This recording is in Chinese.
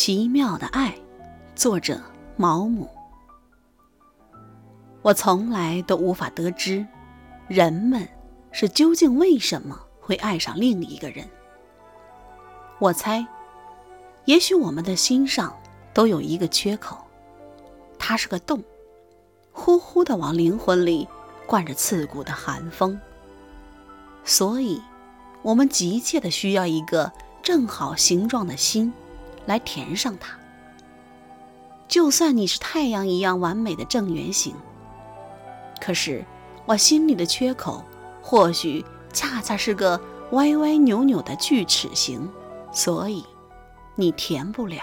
奇妙的爱，作者毛姆。我从来都无法得知，人们是究竟为什么会爱上另一个人。我猜，也许我们的心上都有一个缺口，它是个洞，呼呼的往灵魂里灌着刺骨的寒风。所以，我们急切的需要一个正好形状的心。来填上它。就算你是太阳一样完美的正圆形，可是我心里的缺口或许恰恰是个歪歪扭扭的锯齿形，所以你填不了。